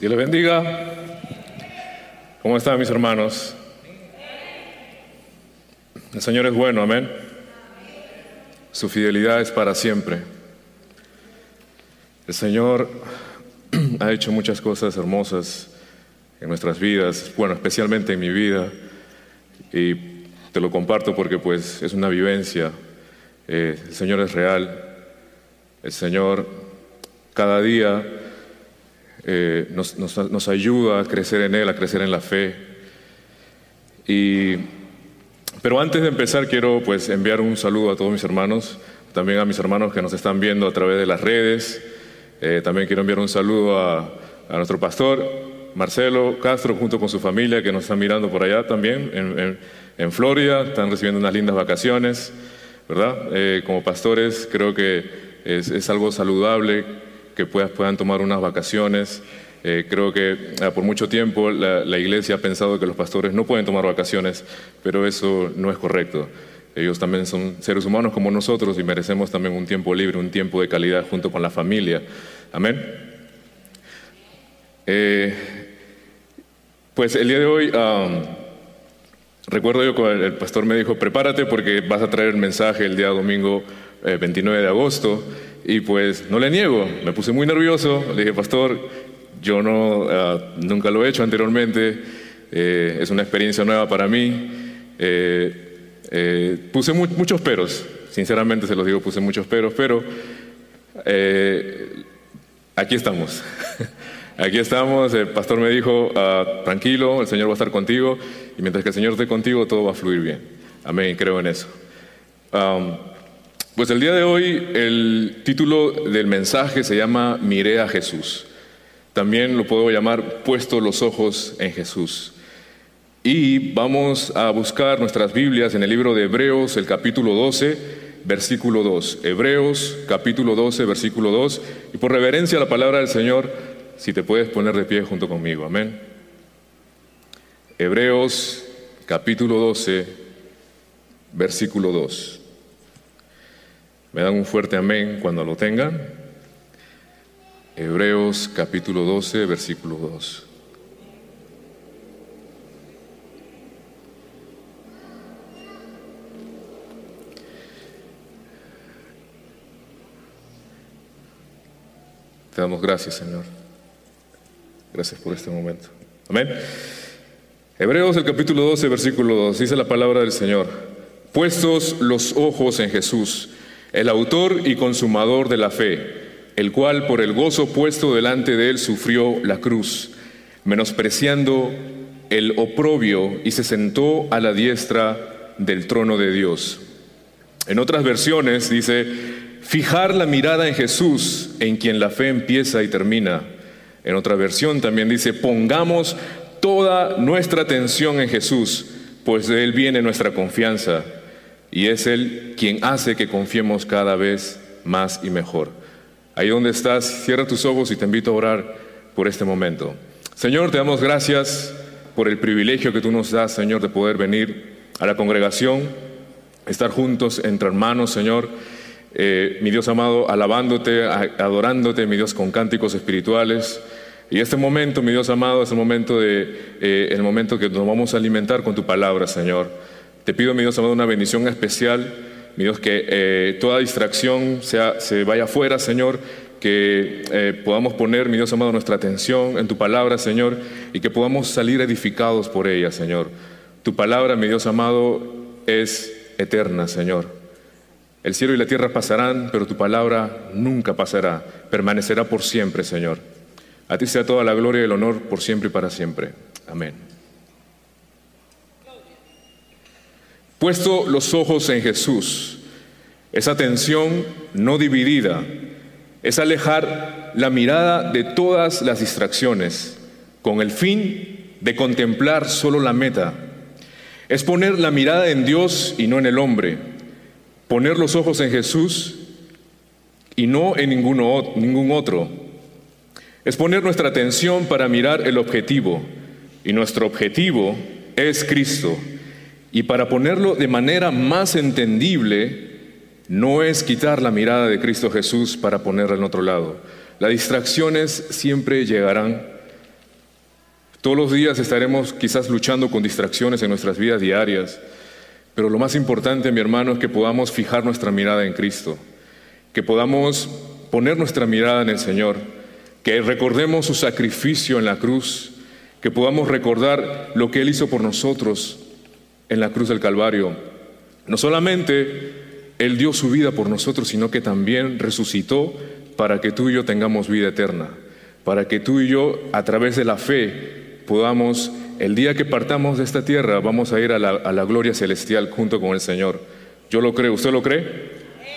Dios les bendiga. ¿Cómo están mis hermanos? El Señor es bueno, amén. Su fidelidad es para siempre. El Señor ha hecho muchas cosas hermosas en nuestras vidas, bueno, especialmente en mi vida, y te lo comparto porque pues es una vivencia. Eh, el Señor es real, el Señor cada día eh, nos, ayuda a crecer en Él, a crecer en la fe. Y, pero antes de empezar quiero pues enviar un saludo a todos mis hermanos, también a mis hermanos que nos están viendo a través de las redes. Eh, también quiero enviar un saludo a, a, nuestro pastor Marcelo Castro junto con su familia que nos están mirando por allá también en, en, Florida, están recibiendo unas lindas vacaciones, ¿verdad? Eh, como pastores creo que es, es algo saludable que puedan tomar unas vacaciones. Eh, creo que ah, por mucho tiempo la, iglesia ha pensado que los pastores no pueden tomar vacaciones, pero eso no es correcto. Ellos también son seres humanos como nosotros y merecemos también un tiempo libre, un tiempo de calidad junto con la familia. Amén. Eh, pues el día de hoy, recuerdo yo cuando el pastor me dijo, prepárate porque vas a traer el mensaje el día domingo 29 eh, de agosto. Y pues no le niego, me puse muy nervioso, le dije, pastor, yo no, ah, nunca lo he hecho anteriormente, eh, es una experiencia nueva para mí. Eh, eh, puse muchos peros, sinceramente se los digo, puse muchos peros, pero aquí estamos. aquí estamos, el pastor me dijo, ah, tranquilo, el Señor va a estar contigo, y mientras que el Señor esté contigo, todo va a fluir bien. Amén, creo en eso. Pues el día de hoy el título del mensaje se llama Miré a Jesús. También lo puedo llamar Puesto los ojos en Jesús. Y vamos a buscar nuestras Biblias en el libro de Hebreos, el capítulo 12, versículo 2. Hebreos, capítulo 12, versículo 2. Y por reverencia a la palabra del Señor, si te puedes poner de pie junto conmigo. Amén. Hebreos, capítulo 12, versículo 2. Me dan un fuerte amén cuando lo tengan. Hebreos capítulo 12, versículo 2. Te damos gracias, Señor. Gracias por este momento. Amén. Hebreos el capítulo 12, versículo 2. Dice la palabra del Señor. Puestos los ojos en Jesús el autor y consumador de la fe, el cual por el gozo puesto delante de él sufrió la cruz, menospreciando el oprobio y se sentó a la diestra del trono de Dios. En otras versiones dice, fijar la mirada en Jesús, en quien la fe empieza y termina. En otra versión también dice, pongamos toda nuestra atención en Jesús, pues de Él viene nuestra confianza y es Él quien hace que confiemos cada vez más y mejor. Ahí donde estás, cierra tus ojos y te invito a orar por este momento. Señor, te damos gracias por el privilegio que tú nos das, Señor, de poder venir a la congregación, estar juntos entre hermanos, Señor. Eh, mi Dios amado, alabándote, adorándote, mi Dios, con cánticos espirituales. Y este momento, mi Dios amado, es el momento, de, eh, el momento que nos vamos a alimentar con tu palabra, Señor. Te pido, mi Dios amado, una bendición especial, mi Dios, que eh, toda distracción sea, se vaya afuera, Señor, que eh, podamos poner, mi Dios amado, nuestra atención en tu palabra, Señor, y que podamos salir edificados por ella, Señor. Tu palabra, mi Dios amado, es eterna, Señor. El cielo y la tierra pasarán, pero tu palabra nunca pasará, permanecerá por siempre, Señor. A ti sea toda la gloria y el honor por siempre y para siempre. Amén. Puesto los ojos en Jesús, esa atención no dividida, es alejar la mirada de todas las distracciones con el fin de contemplar solo la meta. Es poner la mirada en Dios y no en el hombre. Poner los ojos en Jesús y no en ningún otro. Es poner nuestra atención para mirar el objetivo. Y nuestro objetivo es Cristo. Y para ponerlo de manera más entendible, no es quitar la mirada de Cristo Jesús para ponerla en otro lado. Las distracciones siempre llegarán, Todos los días estaremos quizás luchando con distracciones en nuestras vidas diarias, pero lo más importante, mi hermano, es que podamos fijar nuestra mirada en Cristo, que podamos poner nuestra mirada en el Señor, que recordemos su sacrificio en la cruz, que podamos recordar lo que Él hizo por nosotros en la cruz del Calvario. No solamente Él dio su vida por nosotros, sino que también resucitó para que tú y yo tengamos vida eterna, para que tú y yo, a través de la fe, podamos, el día que partamos de esta tierra, vamos a ir a la, gloria celestial junto con el Señor. Yo lo creo, ¿usted lo cree?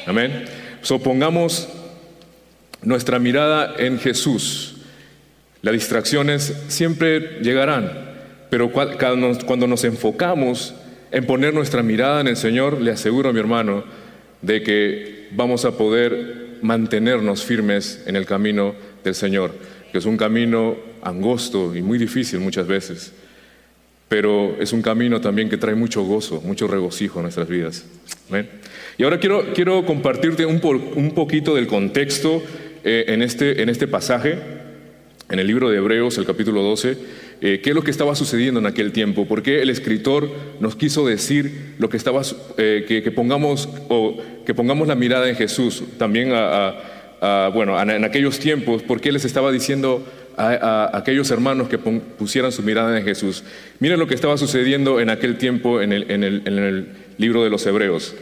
Amén. Sopongamos nuestra mirada en Jesús. Las distracciones siempre llegarán, pero cuando nos enfocamos en poner nuestra mirada en el Señor, le aseguro a mi hermano de que vamos a poder mantenernos firmes en el camino del Señor, que es un camino angosto y muy difícil muchas veces, pero es un camino también que trae mucho gozo, mucho regocijo a nuestras vidas. Y ahora quiero, quiero compartirte un, un poquito del contexto eh, en, este, en este pasaje, en el libro de Hebreos, el capítulo 12, eh, qué es lo que estaba sucediendo en aquel tiempo, por qué el escritor nos quiso decir lo que estaba, eh, que, pongamos, o, que pongamos la mirada en Jesús, también a, bueno, en aquellos tiempos, por qué les estaba diciendo a, aquellos hermanos que pusieran su mirada en Jesús. Miren lo que estaba sucediendo en aquel tiempo en el, en el, libro de los Hebreos.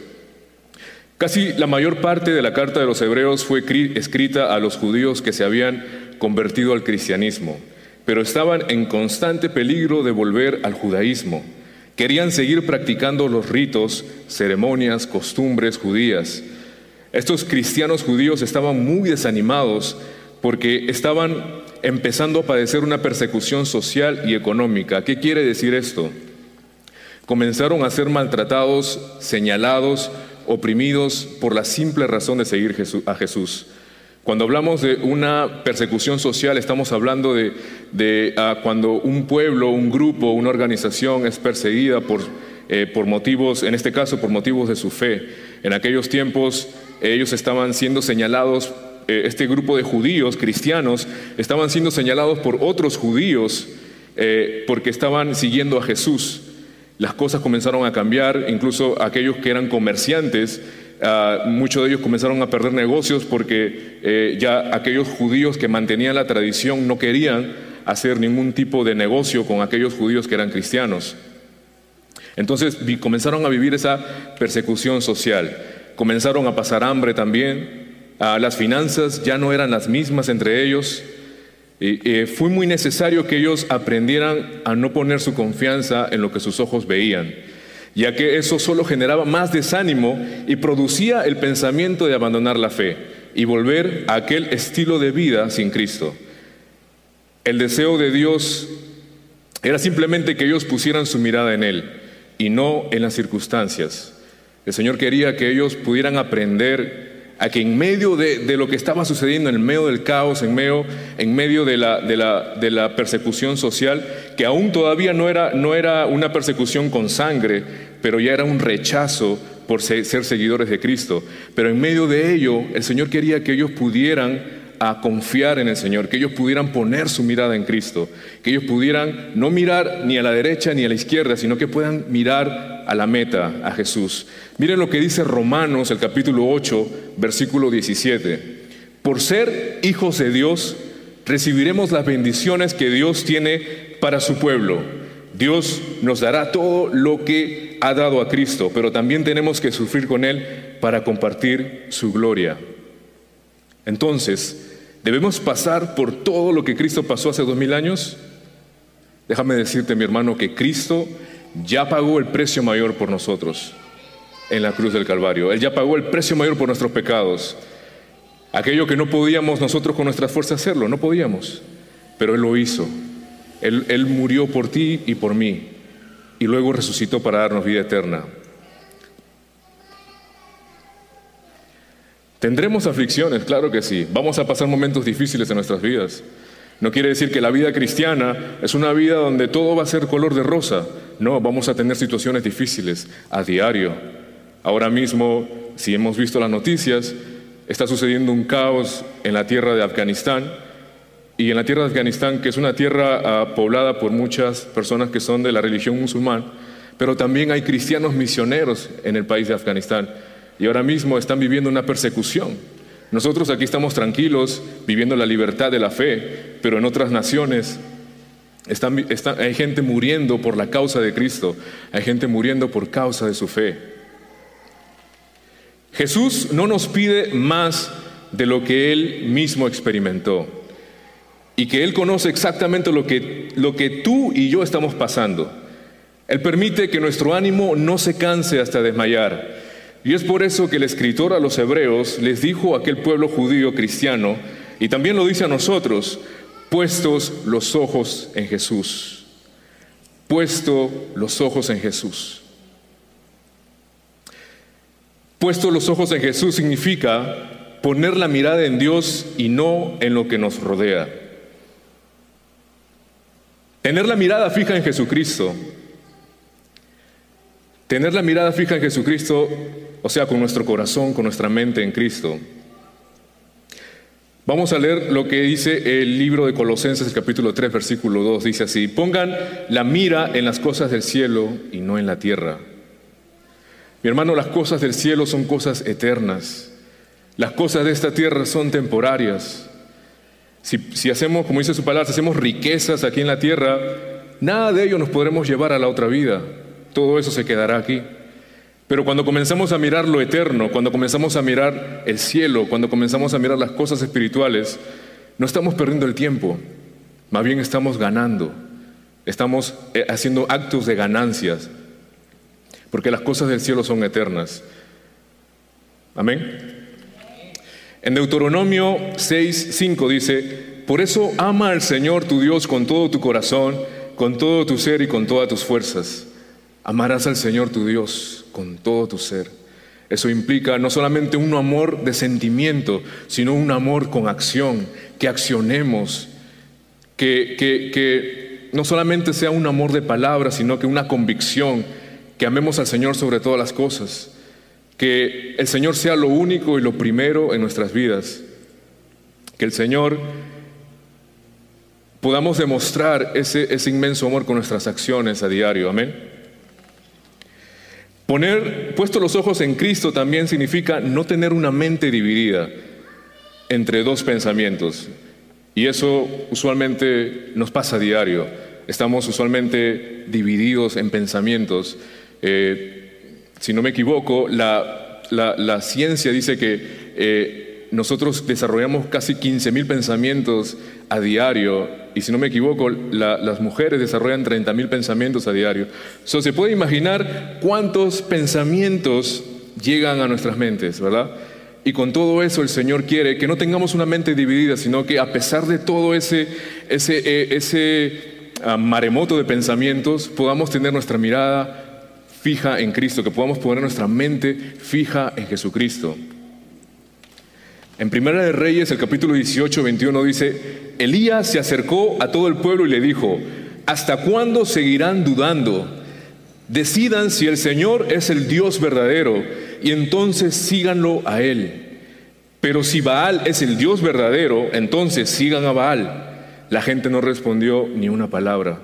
Casi la mayor parte de la carta de los Hebreos fue escrita a los judíos que se habían convertido al cristianismo, pero estaban en constante peligro de volver al judaísmo. Querían seguir practicando los ritos, ceremonias, costumbres judías. Estos cristianos judíos estaban muy desanimados porque estaban empezando a padecer una persecución social y económica. ¿Qué quiere decir esto? Comenzaron a ser maltratados, señalados, oprimidos por la simple razón de seguir a Jesús. Cuando hablamos de una persecución social, estamos hablando de, ah, cuando un pueblo, un grupo, una organización es perseguida por, eh, por motivos, en este caso por motivos de su fe. En aquellos tiempos ellos estaban siendo señalados eh, este grupo de judíos cristianos estaban siendo señalados por otros judíos eh, porque estaban siguiendo a Jesús. Las cosas comenzaron a cambiar, incluso aquellos que eran comerciantes, ah, muchos de ellos comenzaron a perder negocios porque eh, ya aquellos judíos que mantenían la tradición no querían hacer ningún tipo de negocio con aquellos judíos que eran cristianos. Entonces comenzaron a vivir esa persecución social, comenzaron a pasar hambre también, Ah, las finanzas ya no eran las mismas entre ellos. Y, fue muy necesario que ellos aprendieran a no poner su confianza en lo que sus ojos veían, ya que eso solo generaba más desánimo y producía el pensamiento de abandonar la fe y volver a aquel estilo de vida sin Cristo. El deseo de Dios era simplemente que ellos pusieran su mirada en Él y no en las circunstancias. El Señor quería que ellos pudieran aprender a que en medio de, lo que estaba sucediendo, en medio del caos, en medio, en medio de, la, persecución social, que aún todavía no era, no era una persecución con sangre, pero ya era un rechazo por ser, seguidores de Cristo. Pero en medio de ello, el Señor quería que ellos pudieran confiar en el Señor, que ellos pudieran poner su mirada en Cristo, que ellos pudieran no mirar ni a la derecha ni a la izquierda, sino que puedan mirar a la meta, a Jesús. Miren lo que dice Romanos, el capítulo 8, versículo 17. Por ser hijos de Dios, recibiremos las bendiciones que Dios tiene para su pueblo. Dios nos dará todo lo que ha dado a Cristo, pero también tenemos que sufrir con Él para compartir su gloria. Entonces, ¿debemos pasar por todo lo que Cristo pasó hace dos mil años? Déjame decirte, mi hermano, que Cristo ya pagó el precio mayor por nosotros en la cruz del Calvario. Él ya pagó el precio mayor por nuestros pecados. Aquello que no podíamos nosotros con nuestra fuerza hacerlo, no podíamos, pero Él lo hizo. Él, él murió por ti y por mí y luego resucitó para darnos vida eterna. ¿Tendremos aflicciones? Claro que sí. Vamos a pasar momentos difíciles en nuestras vidas. No quiere decir que la vida cristiana es una vida donde todo va a ser color de rosa. No, vamos a tener situaciones difíciles a diario. Ahora mismo, si hemos visto las noticias, está sucediendo un caos en la tierra de Afganistán y en la tierra de Afganistán, que es una tierra ah, poblada por muchas personas que son de la religión musulmán, pero también hay cristianos misioneros en el país de Afganistán y ahora mismo están viviendo una persecución. Nosotros aquí estamos tranquilos, viviendo la libertad de la fe, pero en otras naciones hay gente muriendo por la causa de Cristo, hay gente muriendo por causa de su fe. Jesús no nos pide más de lo que Él mismo experimentó y que Él conoce exactamente lo que, lo que tú y yo estamos pasando. Él permite que nuestro ánimo no se canse hasta desmayar. Y es por eso que el escritor a los hebreos les dijo a aquel pueblo judío cristiano, y también lo dice a nosotros, puestos los ojos en Jesús, puesto los ojos en Jesús. Puesto los ojos en Jesús significa poner la mirada en Dios y no en lo que nos rodea. Tener la mirada fija en Jesucristo Tener la mirada fija en Jesucristo, o sea, con nuestro corazón, con nuestra mente en Cristo. Vamos a leer lo que dice el libro de Colosenses, el capítulo 3, versículo 2. Dice así, pongan la mira en las cosas del cielo y no en la tierra. Mi hermano, las cosas del cielo son cosas eternas. Las cosas de esta tierra son temporarias. Si, si hacemos, como dice su palabra, si hacemos riquezas aquí en la tierra, nada de ello nos podremos llevar a la otra vida todo eso se quedará aquí. Pero cuando comenzamos a mirar lo eterno, cuando comenzamos a mirar el cielo, cuando comenzamos a mirar las cosas espirituales, no estamos perdiendo el tiempo, más bien estamos ganando, estamos eh, haciendo actos de ganancias, porque las cosas del cielo son eternas. Amén. En Deuteronomio 6, 5 dice, por eso ama al Señor tu Dios con todo tu corazón, con todo tu ser y con todas tus fuerzas. Amarás al Señor tu Dios con todo tu ser. Eso implica no solamente un amor de sentimiento, sino un amor con acción, que accionemos, que, que no solamente sea un amor de palabras, sino que una convicción, que amemos al Señor sobre todas las cosas, que el Señor sea lo único y lo primero en nuestras vidas, que el Señor podamos demostrar ese, ese inmenso amor con nuestras acciones a diario. Amén. Poner puesto los ojos en Cristo también significa no tener una mente dividida entre dos pensamientos. Y eso usualmente nos pasa a diario. Estamos usualmente divididos en pensamientos. Eh, si no me equivoco, la, la, ciencia dice que eh, nosotros desarrollamos casi 15.000 pensamientos a diario y si no me equivoco, las mujeres desarrollan 30.000 pensamientos a diario. So, se puede imaginar cuántos pensamientos llegan a nuestras mentes, ¿verdad? Y con todo eso el Señor quiere que no tengamos una mente dividida, sino que a pesar de todo ese, ese, eh, ese ah, maremoto de pensamientos, podamos tener nuestra mirada fija en Cristo, que podamos poner nuestra mente fija en Jesucristo. En Primera de Reyes, el capítulo 18, 21 dice, Elías se acercó a todo el pueblo y le dijo, ¿hasta cuándo seguirán dudando? Decidan si el Señor es el Dios verdadero y entonces síganlo a Él. Pero si Baal es el Dios verdadero, entonces sigan a Baal. La gente no respondió ni una palabra.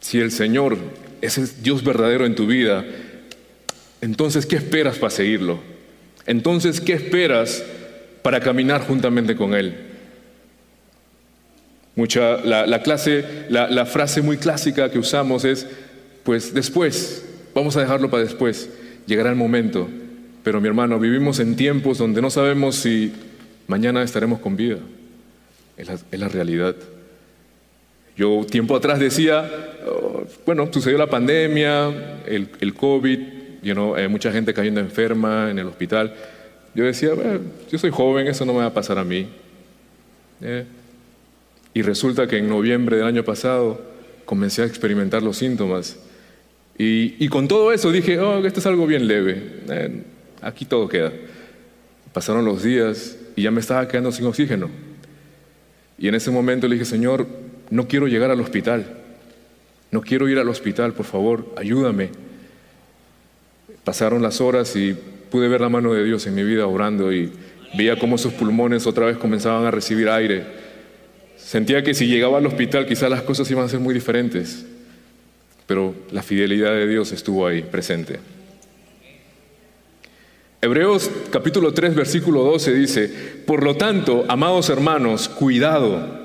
Si el Señor es el Dios verdadero en tu vida, entonces ¿qué esperas para seguirlo? Entonces, ¿qué esperas para caminar juntamente con Él? Mucha, la, clase, la, frase muy clásica que usamos es, pues después, vamos a dejarlo para después, llegará el momento. Pero mi hermano, vivimos en tiempos donde no sabemos si mañana estaremos con vida. Es la, realidad. Yo tiempo atrás decía, oh, bueno, sucedió la pandemia, el, el COVID, you know, mucha gente cayendo enferma en el hospital. Yo decía, yo soy joven, eso no me va a pasar a mí. Eh, y resulta que en noviembre del año pasado comencé a experimentar los síntomas. Y, con todo eso dije, oh, esto es algo bien leve, eh, aquí todo queda. Pasaron los días y ya me estaba quedando sin oxígeno. Y en ese momento le dije, Señor, no quiero llegar al hospital, no quiero ir al hospital, por favor, ayúdame. Pasaron las horas y pude ver la mano de Dios en mi vida orando y, veía cómo sus pulmones otra vez comenzaban a recibir aire. Sentía que si llegaba al hospital quizás las cosas iban a ser muy diferentes, pero la fidelidad de Dios estuvo ahí presente. Hebreos capítulo 3 versículo 12 dice, por lo tanto, amados hermanos, cuidado,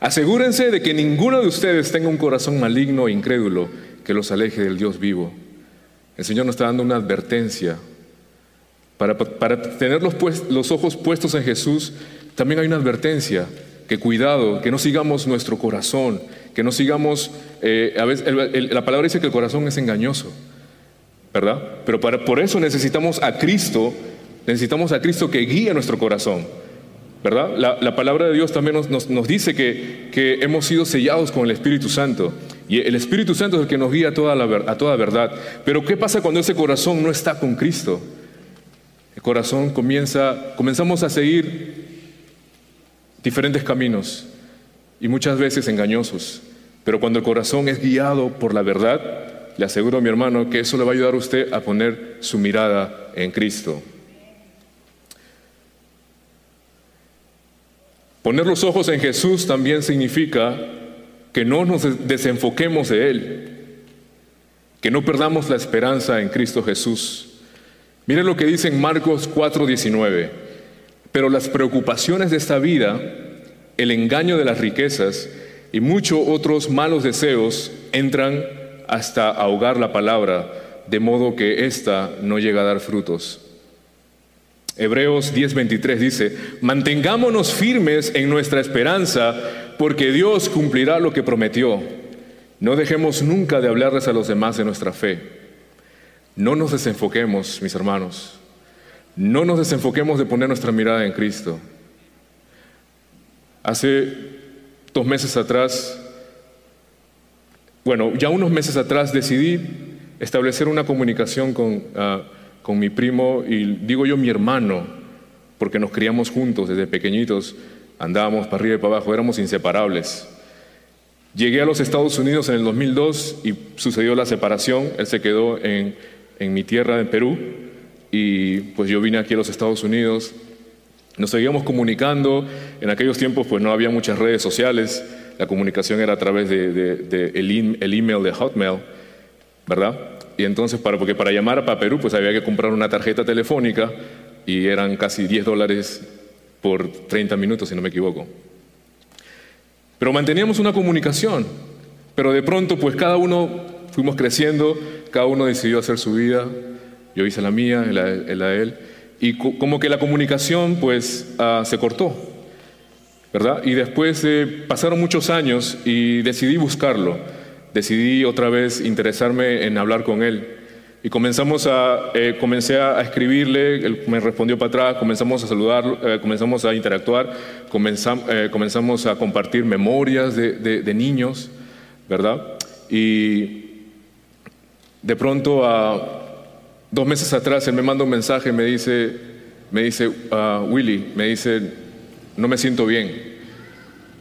asegúrense de que ninguno de ustedes tenga un corazón maligno e incrédulo que los aleje del Dios vivo. El Señor nos está dando una advertencia. Para, tener los, los ojos puestos en Jesús, también hay una advertencia, que cuidado, que no sigamos nuestro corazón, que no sigamos, eh, a veces la palabra dice que el corazón es engañoso, ¿verdad? Pero para, por eso necesitamos a Cristo, necesitamos a Cristo que guíe nuestro corazón, ¿verdad? La, palabra de Dios también nos, nos, dice que, que, hemos sido sellados con el Espíritu Santo. Y el Espíritu Santo es el que nos guía a toda, la, a toda verdad. Pero ¿qué pasa cuando ese corazón no está con Cristo? El corazón comienza, comenzamos a seguir diferentes caminos y muchas veces engañosos. Pero cuando el corazón es guiado por la verdad, le aseguro a mi hermano que eso le va a ayudar a usted a poner su mirada en Cristo. Poner los ojos en Jesús también significa que no nos desenfoquemos de Él, que no perdamos la esperanza en Cristo Jesús. Miren lo que dice en Marcos 4:19, pero las preocupaciones de esta vida, el engaño de las riquezas y muchos otros malos deseos entran hasta ahogar la palabra, de modo que ésta no llega a dar frutos. Hebreos 10:23 dice, mantengámonos firmes en nuestra esperanza, porque Dios cumplirá lo que prometió. No dejemos nunca de hablarles a los demás de nuestra fe. No nos desenfoquemos, mis hermanos. No nos desenfoquemos de poner nuestra mirada en Cristo. Hace dos meses atrás, bueno, ya unos meses atrás decidí establecer una comunicación con, ah, con mi primo y digo yo mi hermano, porque nos criamos juntos desde pequeñitos Andábamos para arriba y para abajo, éramos inseparables. Llegué a los Estados Unidos en el 2002 y sucedió la separación. Él se quedó en, mi tierra, en Perú, y pues yo vine aquí a los Estados Unidos. Nos seguíamos comunicando. En aquellos tiempos pues no había muchas redes sociales. La comunicación era a través del de, el, email de Hotmail, ¿verdad? Y entonces, para, porque para llamar a Perú pues había que comprar una tarjeta telefónica y eran casi 10 dólares por 30 minutos, si no me equivoco. Pero manteníamos una comunicación, pero de pronto pues cada uno fuimos creciendo, cada uno decidió hacer su vida, yo hice la mía, la, de él, y como que la comunicación pues ah, se cortó, ¿verdad? Y después pasaron muchos años y decidí buscarlo, decidí otra vez interesarme en hablar con él. Y comenzamos a, eh, comencé a escribirle, él me respondió para atrás, comenzamos a saludarlo, eh, comenzamos a interactuar, comenzamos, eh, comenzamos a compartir memorias de, de, niños, ¿verdad? Y de pronto, dos meses atrás, él me manda un mensaje, me dice, me dice uh, Willy, me dice, no me siento bien,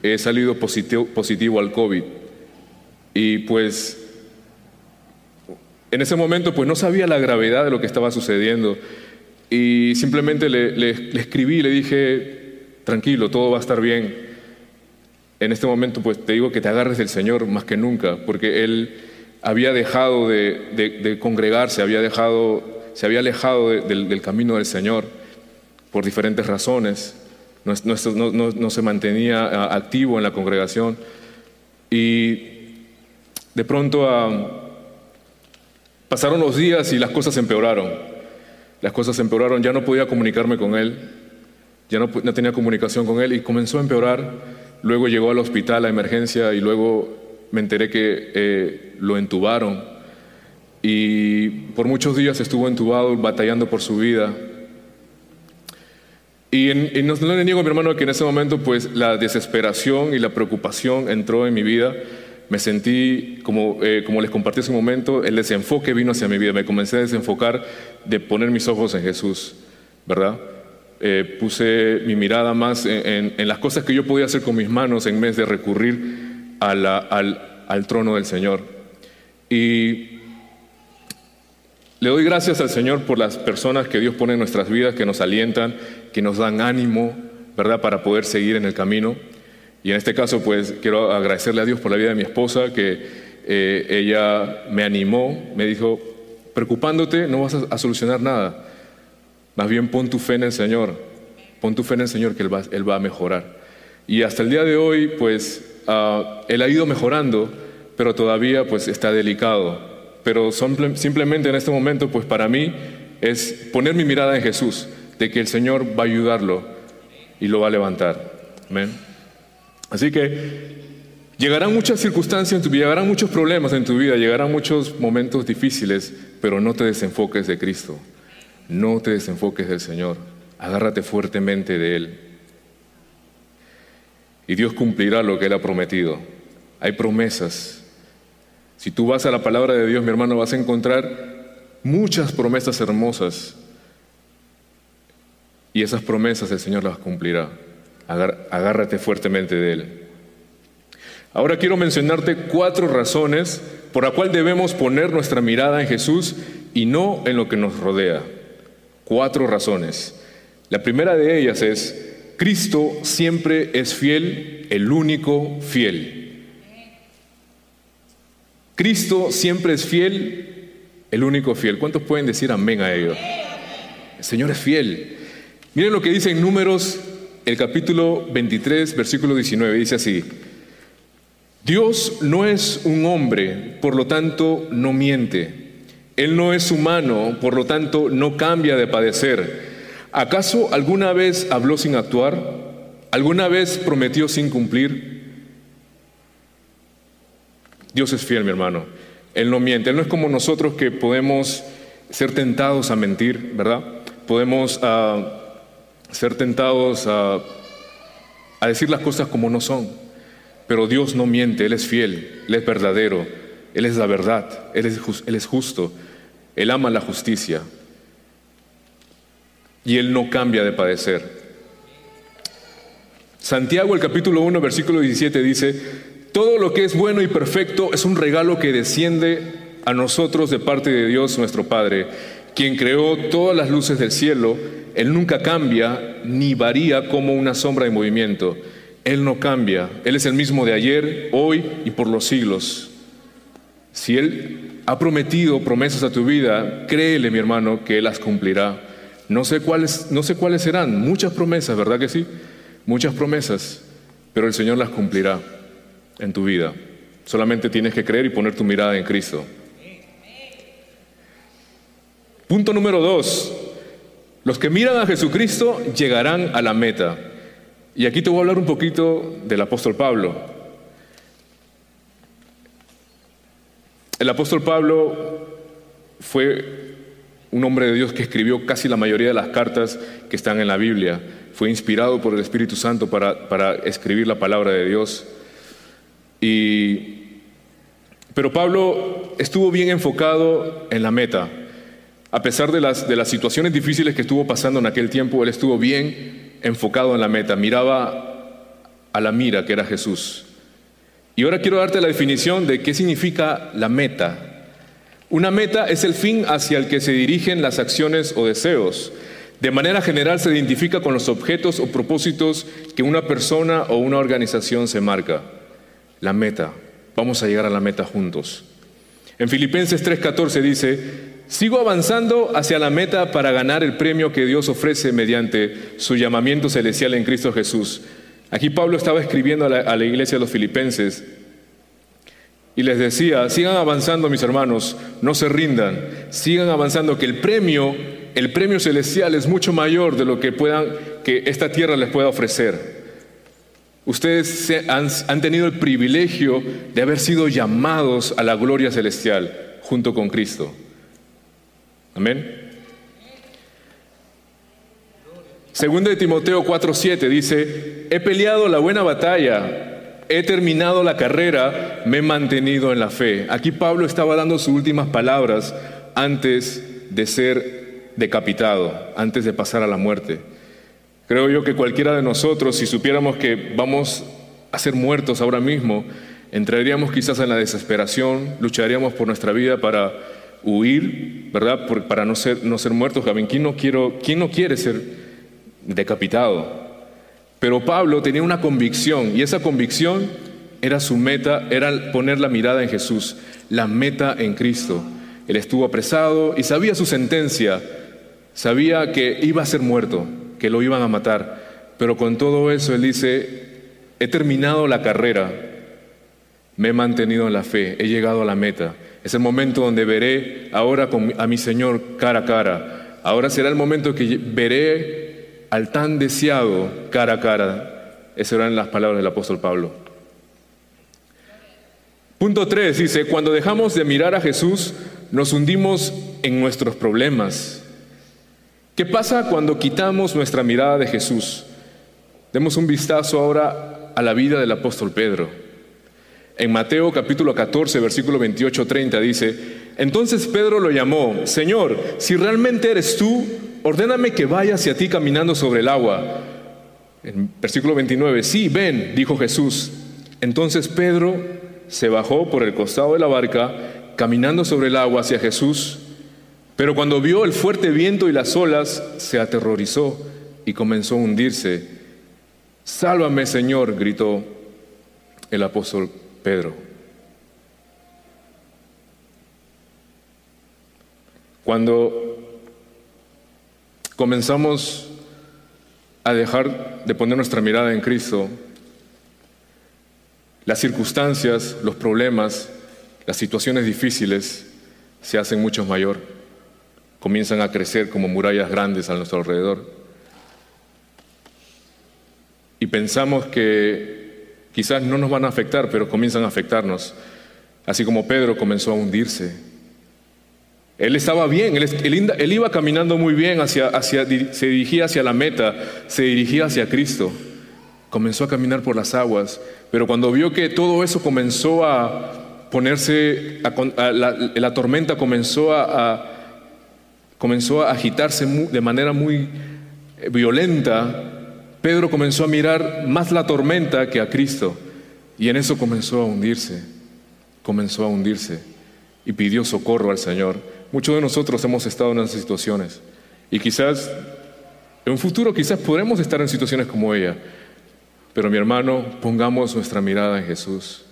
he salido positivo, positivo al COVID. Y pues en ese momento pues no sabía la gravedad de lo que estaba sucediendo y simplemente le, le, escribí, le dije, tranquilo, todo va a estar bien. En este momento pues te digo que te agarres del Señor más que nunca, porque Él había dejado de, congregarse, había dejado, se había alejado del, camino del Señor por diferentes razones, no, no se mantenía activo en la congregación y de pronto a Pasaron los días y las cosas empeoraron. Las cosas empeoraron, ya no podía comunicarme con él, ya no, tenía comunicación con él y comenzó a empeorar. Luego llegó al hospital a emergencia y luego me enteré que eh, lo entubaron. Y por muchos días estuvo entubado, batallando por su vida. Y, no, no, le niego a mi hermano que en ese momento pues la desesperación y la preocupación entró en mi vida me sentí, como, eh, como les compartí hace un momento, el desenfoque vino hacia mi vida. Me comencé a desenfocar de poner mis ojos en Jesús, ¿verdad? Eh, puse mi mirada más en, las cosas que yo podía hacer con mis manos en vez de recurrir al, al, trono del Señor. Y Le doy gracias al Señor por las personas que Dios pone en nuestras vidas, que nos alientan, que nos dan ánimo, ¿verdad?, para poder seguir en el camino. Y en este caso, pues quiero agradecerle a Dios por la vida de mi esposa, que eh, ella me animó, me dijo, preocupándote no vas a, solucionar nada, más bien pon tu fe en el Señor, pon tu fe en el Señor que Él va, él va a mejorar. Y hasta el día de hoy, pues, uh, Él ha ido mejorando, pero todavía pues está delicado pero simplemente en este momento, pues para mí es poner mi mirada en Jesús, de que el Señor va a ayudarlo y lo va a levantar. Amén. Así que llegarán muchas circunstancias en tu vida, llegarán muchos problemas en tu vida, llegarán muchos momentos difíciles, pero no te desenfoques de Cristo, no te desenfoques del Señor, agárrate fuertemente de Él. Y Dios cumplirá lo que Él ha prometido. Hay promesas si tú vas a la palabra de Dios, mi hermano, vas a encontrar muchas promesas hermosas. Y esas promesas el Señor las cumplirá. Agárrate fuertemente de Él. Ahora quiero mencionarte cuatro razones por la cual debemos poner nuestra mirada en Jesús y no en lo que nos rodea. Cuatro razones. La primera de ellas es, Cristo siempre es fiel, el único fiel. Cristo siempre es fiel, el único fiel. ¿Cuántos pueden decir amén a ello? El Señor es fiel. Miren lo que dice en Números, el capítulo 23, versículo 19. Dice así, Dios no es un hombre, por lo tanto no miente. Él no es humano, por lo tanto no cambia de padecer. ¿Acaso alguna vez habló sin actuar? ¿Alguna vez prometió sin cumplir? Dios es fiel, mi hermano. Él no miente. Él no es como nosotros que podemos ser tentados a mentir, ¿verdad? Podemos ah, ser tentados a, decir las cosas como no son. Pero Dios no miente, Él es fiel, Él es verdadero, Él es la verdad, Él es, él es justo, Él ama la justicia. Y Él no cambia de padecer. Santiago el capítulo 1 versículo 17 dice, todo lo que es bueno y perfecto es un regalo que desciende a nosotros de parte de Dios nuestro Padre, quien creó todas las luces del cielo. Él nunca cambia ni varía como una sombra de movimiento. Él no cambia. Él es el mismo de ayer, hoy y por los siglos. Si Él ha prometido promesas a tu vida, créele, mi hermano, que Él las cumplirá. No sé cuáles, no sé cuáles serán, muchas promesas, ¿verdad que sí? Muchas promesas, pero el Señor las cumplirá en tu vida. Solamente tienes que creer y poner tu mirada en Cristo. Punto número dos. Los que miran a Jesucristo llegarán a la meta. Y aquí te voy a hablar un poquito del apóstol Pablo. El apóstol Pablo fue un hombre de Dios que escribió casi la mayoría de las cartas que están en la Biblia. Fue inspirado por el Espíritu Santo para, para escribir la palabra de Dios pero Pablo estuvo bien enfocado en la meta. A pesar de las, de las situaciones difíciles que estuvo pasando en aquel tiempo, él estuvo bien enfocado en la meta, miraba a la mira que era Jesús. Y ahora quiero darte la definición de qué significa la meta. Una meta es el fin hacia el que se dirigen las acciones o deseos. De manera general se identifica con los objetos o propósitos que una persona o una organización se marca la meta. Vamos a llegar a la meta juntos. En Filipenses 3:14 dice, sigo avanzando hacia la meta para ganar el premio que Dios ofrece mediante su llamamiento celestial en Cristo Jesús. Aquí Pablo estaba escribiendo a la, iglesia de los filipenses y les decía, sigan avanzando mis hermanos, no se rindan, sigan avanzando, que el premio, el premio celestial es mucho mayor de lo que puedan, que esta tierra les pueda ofrecer. Ustedes han, tenido el privilegio de haber sido llamados a la gloria celestial junto con Cristo. Amén. Segundo de Timoteo 4:7 dice, he peleado la buena batalla, he terminado la carrera, me he mantenido en la fe. Aquí Pablo estaba dando sus últimas palabras antes de ser decapitado, antes de pasar a la muerte. Creo yo que cualquiera de nosotros, si supiéramos que vamos a ser muertos ahora mismo, entraríamos quizás en la desesperación, lucharíamos por nuestra vida para, huir, ¿verdad? para no ser, no ser muertos. ¿Quién no, ¿Quién no quiere ser decapitado? Pero Pablo tenía una convicción y esa convicción era su meta, era poner la mirada en Jesús, la meta en Cristo. Él estuvo apresado y sabía su sentencia, sabía que iba a ser muerto, que lo iban a matar, pero con todo eso él dice, he terminado la carrera, me he mantenido en la fe, he llegado a la meta. Es el momento donde veré ahora a mi Señor cara a cara. Ahora será el momento que veré al tan deseado cara a cara. Esas eran las palabras del apóstol Pablo. Punto 3 dice, cuando dejamos de mirar a Jesús, nos hundimos en nuestros problemas. ¿Qué pasa cuando quitamos nuestra mirada de Jesús? Demos un vistazo ahora a la vida del apóstol Pedro. En Mateo capítulo 14, versículo 28-30 dice, entonces Pedro lo llamó, Señor, si realmente eres tú, ordéname que vaya hacia ti caminando sobre el agua. En versículo 29, sí, ven, dijo Jesús. Entonces Pedro se bajó por el costado de la barca, caminando sobre el agua hacia Jesús, pero cuando vio el fuerte viento y las olas, se aterrorizó y comenzó a hundirse. Sálvame, Señor, gritó el apóstol Pedro. Cuando comenzamos a dejar de poner nuestra mirada en Cristo, las circunstancias, los problemas, las situaciones difíciles se hacen mucho mayor, comienzan a crecer como murallas grandes a nuestro alrededor. Y pensamos que Quizás no nos van a afectar, pero comienzan a afectarnos. Así como Pedro comenzó a hundirse. Él estaba bien, él, iba caminando muy bien, hacia, hacia, se dirigía hacia la meta, se dirigía hacia Cristo. Comenzó a caminar por las aguas, pero cuando vio que todo eso comenzó a ponerse, la, tormenta comenzó a, comenzó a agitarse de manera muy violenta, Pedro comenzó a mirar más la tormenta que a Cristo y en eso comenzó a hundirse, comenzó a hundirse y pidió socorro al Señor. Muchos de nosotros hemos estado en esas situaciones y quizás en un futuro quizás podremos estar en situaciones como ella, pero mi hermano, pongamos nuestra mirada en Jesús.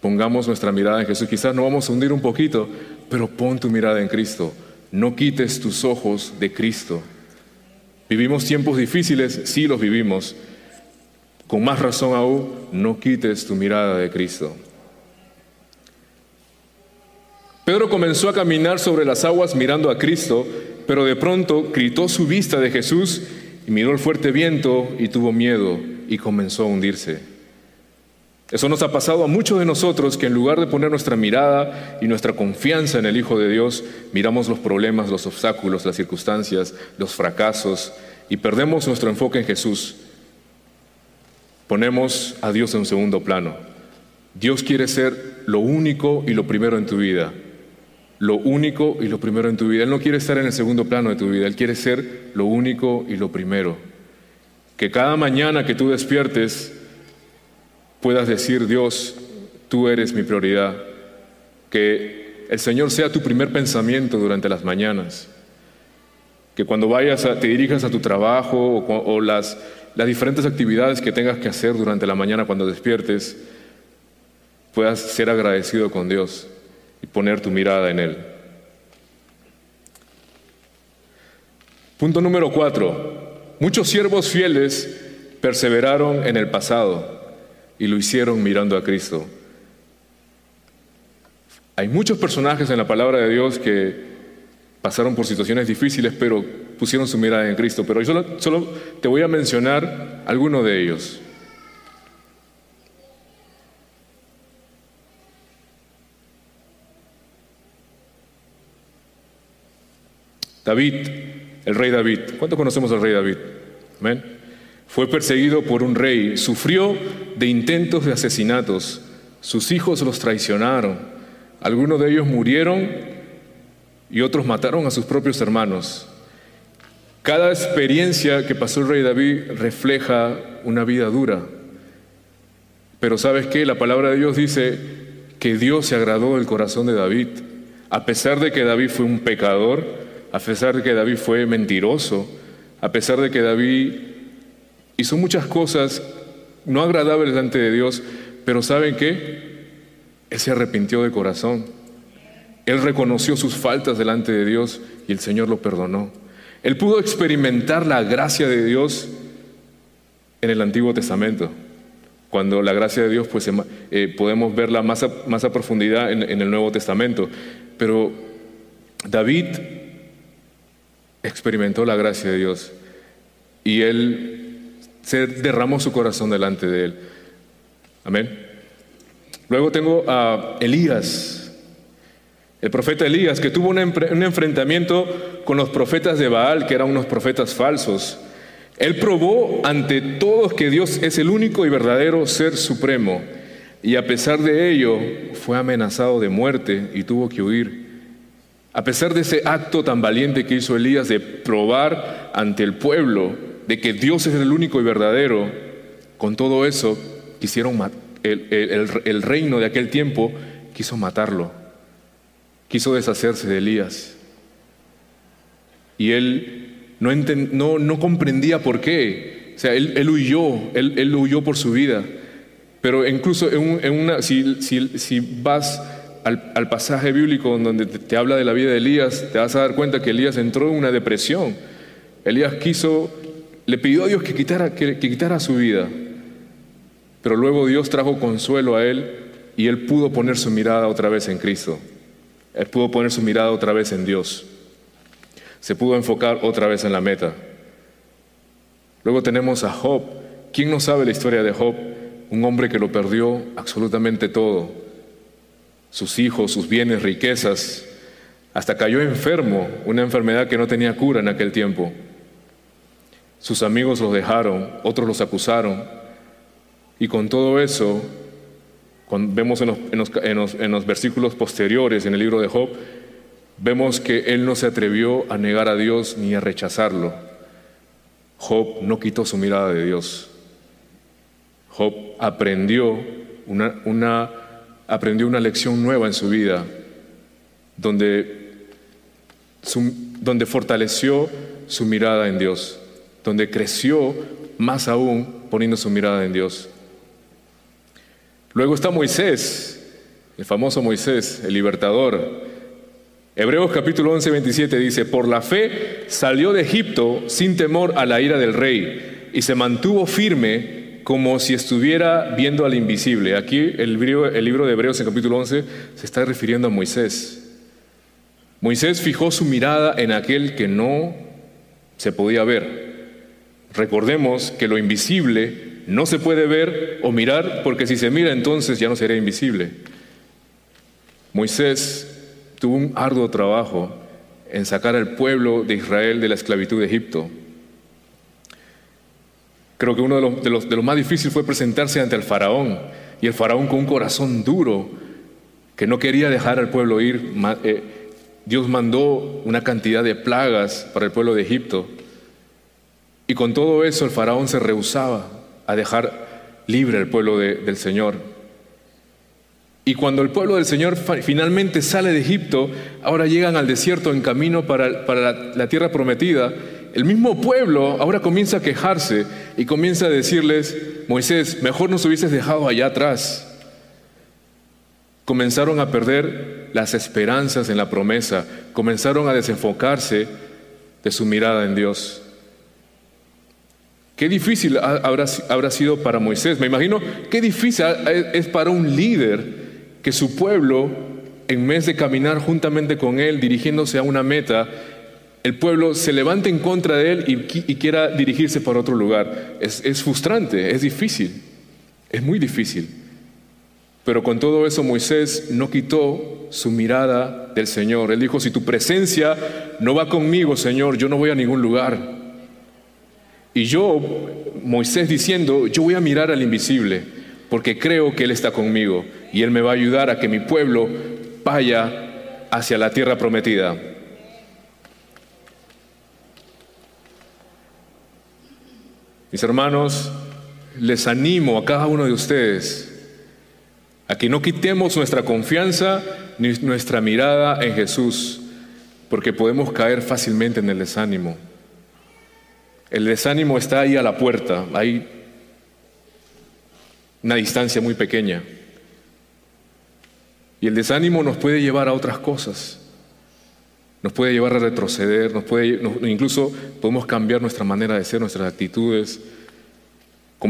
Pongamos nuestra mirada en Jesús. Quizás nos vamos a hundir un poquito, pero pon tu mirada en Cristo. No quites tus ojos de Cristo. Vivimos tiempos difíciles, sí los vivimos. Con más razón aún, no quites tu mirada de Cristo. Pedro comenzó a caminar sobre las aguas mirando a Cristo, pero de pronto gritó su vista de Jesús y miró el fuerte viento y tuvo miedo y comenzó a hundirse. Eso nos ha pasado a muchos de nosotros que en lugar de poner nuestra mirada y nuestra confianza en el Hijo de Dios, miramos los problemas, los obstáculos, las circunstancias, los fracasos y perdemos nuestro enfoque en Jesús. Ponemos a Dios en segundo plano. Dios quiere ser lo único y lo primero en tu vida. Lo único y lo primero en tu vida. Él no quiere estar en el segundo plano de tu vida. Él quiere ser lo único y lo primero. Que cada mañana que tú despiertes, puedas decir, Dios, tú eres mi prioridad. Que el Señor sea tu primer pensamiento durante las mañanas. Que cuando vayas, a, te dirijas a tu trabajo o, las, las diferentes actividades que tengas que hacer durante la mañana cuando despiertes, puedas ser agradecido con Dios y poner tu mirada en Él. Punto número cuatro. Muchos siervos fieles perseveraron en el pasado y lo hicieron mirando a Cristo. Hay muchos personajes en la palabra de Dios que pasaron por situaciones difíciles, pero pusieron su mirada en Cristo. Pero yo solo, te voy a mencionar algunos de ellos. David, el rey David. ¿Cuánto conocemos al rey David? Amén. Fue perseguido por un rey, sufrió de intentos de asesinatos, sus hijos los traicionaron, algunos de ellos murieron y otros mataron a sus propios hermanos. Cada experiencia que pasó el rey David refleja una vida dura. Pero sabes qué, la palabra de Dios dice que Dios se agradó del corazón de David. A pesar de que David fue un pecador, a pesar de que David fue mentiroso, a pesar de que David hizo muchas cosas no agradables delante de Dios, pero ¿saben qué? Él se arrepintió de corazón. Él reconoció sus faltas delante de Dios y el Señor lo perdonó. Él pudo experimentar la gracia de Dios en el Antiguo Testamento, cuando la gracia de Dios pues, eh, podemos verla más a, más a profundidad en, en el Nuevo Testamento. Pero David experimentó la gracia de Dios y él se derramó su corazón delante de él. Amén. Luego tengo a Elías, el profeta Elías, que tuvo un, enfrentamiento con los profetas de Baal, que eran unos profetas falsos. Él probó ante todos que Dios es el único y verdadero ser supremo, y a pesar de ello fue amenazado de muerte y tuvo que huir. A pesar de ese acto tan valiente que hizo Elías de probar ante el pueblo de que Dios es el único y verdadero, con todo eso quisieron matar el, reino de aquel tiempo quiso matarlo, quiso deshacerse de Elías. Y él no, no, no comprendía por qué. O sea, él, huyó, él, huyó por su vida. Pero incluso en, una, si, si, vas al, pasaje bíblico donde te, habla de la vida de Elías, te vas a dar cuenta que Elías entró en una depresión. Elías quiso, le pidió a Dios que quitara, que quitara su vida. Pero luego Dios trajo consuelo a él y él pudo poner su mirada otra vez en Cristo. Él pudo poner su mirada otra vez en Dios. Se pudo enfocar otra vez en la meta. Luego tenemos a Job. ¿Quién no sabe la historia de Job? Un hombre que lo perdió absolutamente todo. Sus hijos, sus bienes, riquezas. Hasta cayó enfermo, una enfermedad que no tenía cura en aquel tiempo. Sus amigos los dejaron, otros los acusaron, y con todo eso, vemos en los, en los versículos posteriores en el libro de Job, vemos que él no se atrevió a negar a Dios ni a rechazarlo. Job no quitó su mirada de Dios. Job aprendió una, una, aprendió una lección nueva en su vida, donde, donde fortaleció su mirada en Dios, donde creció más aún poniendo su mirada en Dios. Luego está Moisés, el famoso Moisés, el libertador. Hebreos capítulo 11, 27 dice, por la fe salió de Egipto sin temor a la ira del rey y se mantuvo firme como si estuviera viendo al invisible. Aquí el libro, el libro de Hebreos en capítulo 11 se está refiriendo a Moisés. Moisés fijó su mirada en aquel que no se podía ver. Recordemos que lo invisible no se puede ver o mirar porque si se mira entonces ya no sería invisible. Moisés tuvo un arduo trabajo en sacar al pueblo de Israel de la esclavitud de Egipto. Creo que uno de los, de los, más difíciles fue presentarse ante el faraón y el faraón con un corazón duro que no quería dejar al pueblo ir. Eh, Dios mandó una cantidad de plagas para el pueblo de Egipto y con todo eso el faraón se rehusaba a dejar libre al pueblo del Señor. Y cuando el pueblo del Señor finalmente sale de Egipto, ahora llegan al desierto en camino para, para la, la tierra prometida, el mismo pueblo ahora comienza a quejarse y comienza a decirles, Moisés, mejor nos hubieses dejado allá atrás. Comenzaron a perder las esperanzas en la promesa, comenzaron a desenfocarse de su mirada en Dios. Qué difícil habrá, habrá, sido para Moisés. Me imagino qué difícil es para un líder que su pueblo, en vez de caminar juntamente con él, dirigiéndose a una meta, el pueblo se levante en contra de él y, quiera dirigirse para otro lugar. Es, es frustrante, es difícil, es muy difícil. Pero con todo eso Moisés no quitó su mirada del Señor. Él dijo, si tu presencia no va conmigo, Señor, yo no voy a ningún lugar. Y yo, Moisés diciendo, yo voy a mirar al invisible, porque creo que Él está conmigo y Él me va a ayudar a que mi pueblo vaya hacia la tierra prometida. Mis hermanos, les animo a cada uno de ustedes a que no quitemos nuestra confianza ni nuestra mirada en Jesús, porque podemos caer fácilmente en el desánimo. El desánimo está ahí a la puerta, hay una distancia muy pequeña. Y el desánimo nos puede llevar a otras cosas. Nos puede llevar a retroceder, nos puede, incluso podemos cambiar nuestra manera de ser, nuestras actitudes.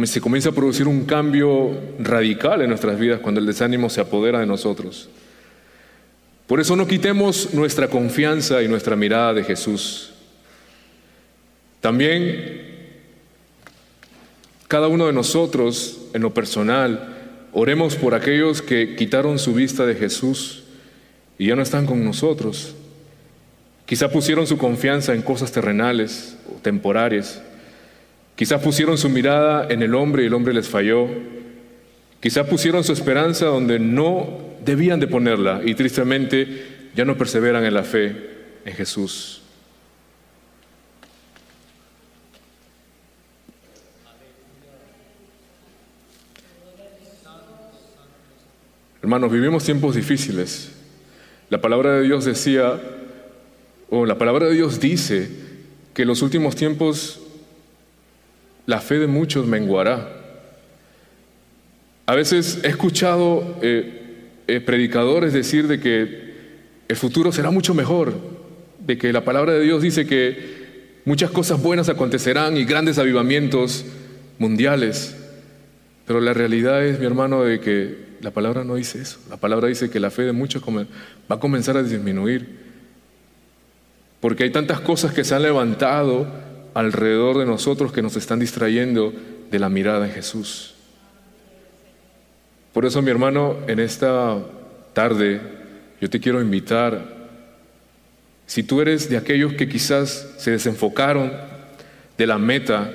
Se comienza a producir un cambio radical en nuestras vidas cuando el desánimo se apodera de nosotros. Por eso no quitemos nuestra confianza y nuestra mirada de Jesús. También cada uno de nosotros, en lo personal, oremos por aquellos que quitaron su vista de Jesús y ya no están con nosotros. Quizá pusieron su confianza en cosas terrenales o temporarias. Quizá pusieron su mirada en el hombre y el hombre les falló. Quizá pusieron su esperanza donde no debían de ponerla y tristemente ya no perseveran en la fe en Jesús. Hermanos, vivimos tiempos difíciles. La palabra de Dios decía, o la palabra de Dios dice, que en los últimos tiempos la fe de muchos menguará. A veces he escuchado eh, eh, predicadores decir de que el futuro será mucho mejor, de que la palabra de Dios dice que muchas cosas buenas acontecerán y grandes avivamientos mundiales. Pero la realidad es, mi hermano, de que la palabra no dice eso. La palabra dice que la fe de muchos va a comenzar a disminuir. Porque hay tantas cosas que se han levantado alrededor de nosotros que nos están distrayendo de la mirada en Jesús. Por eso, mi hermano, en esta tarde yo te quiero invitar, si tú eres de aquellos que quizás se desenfocaron de la meta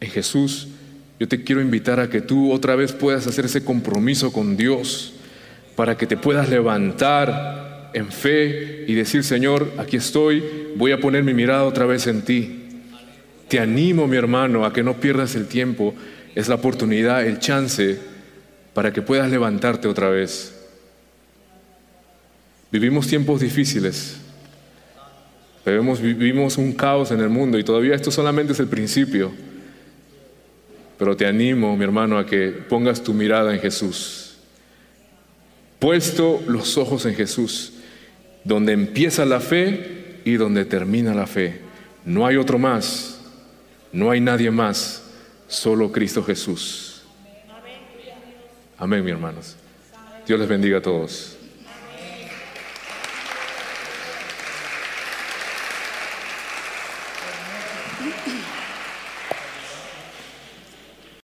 en Jesús, yo te quiero invitar a que tú otra vez puedas hacer ese compromiso con Dios para que te puedas levantar en fe y decir, Señor, aquí estoy, voy a poner mi mirada otra vez en ti. Te animo, mi hermano, a que no pierdas el tiempo. Es la oportunidad, el chance para que puedas levantarte otra vez. Vivimos tiempos difíciles. Vivimos, vivimos un caos en el mundo y todavía esto solamente es el principio. Pero te animo, mi hermano, a que pongas tu mirada en Jesús. Puesto los ojos en Jesús, donde empieza la fe y donde termina la fe. No hay otro más, no hay nadie más, solo Cristo Jesús. Amén, mis hermanos. Dios les bendiga a todos.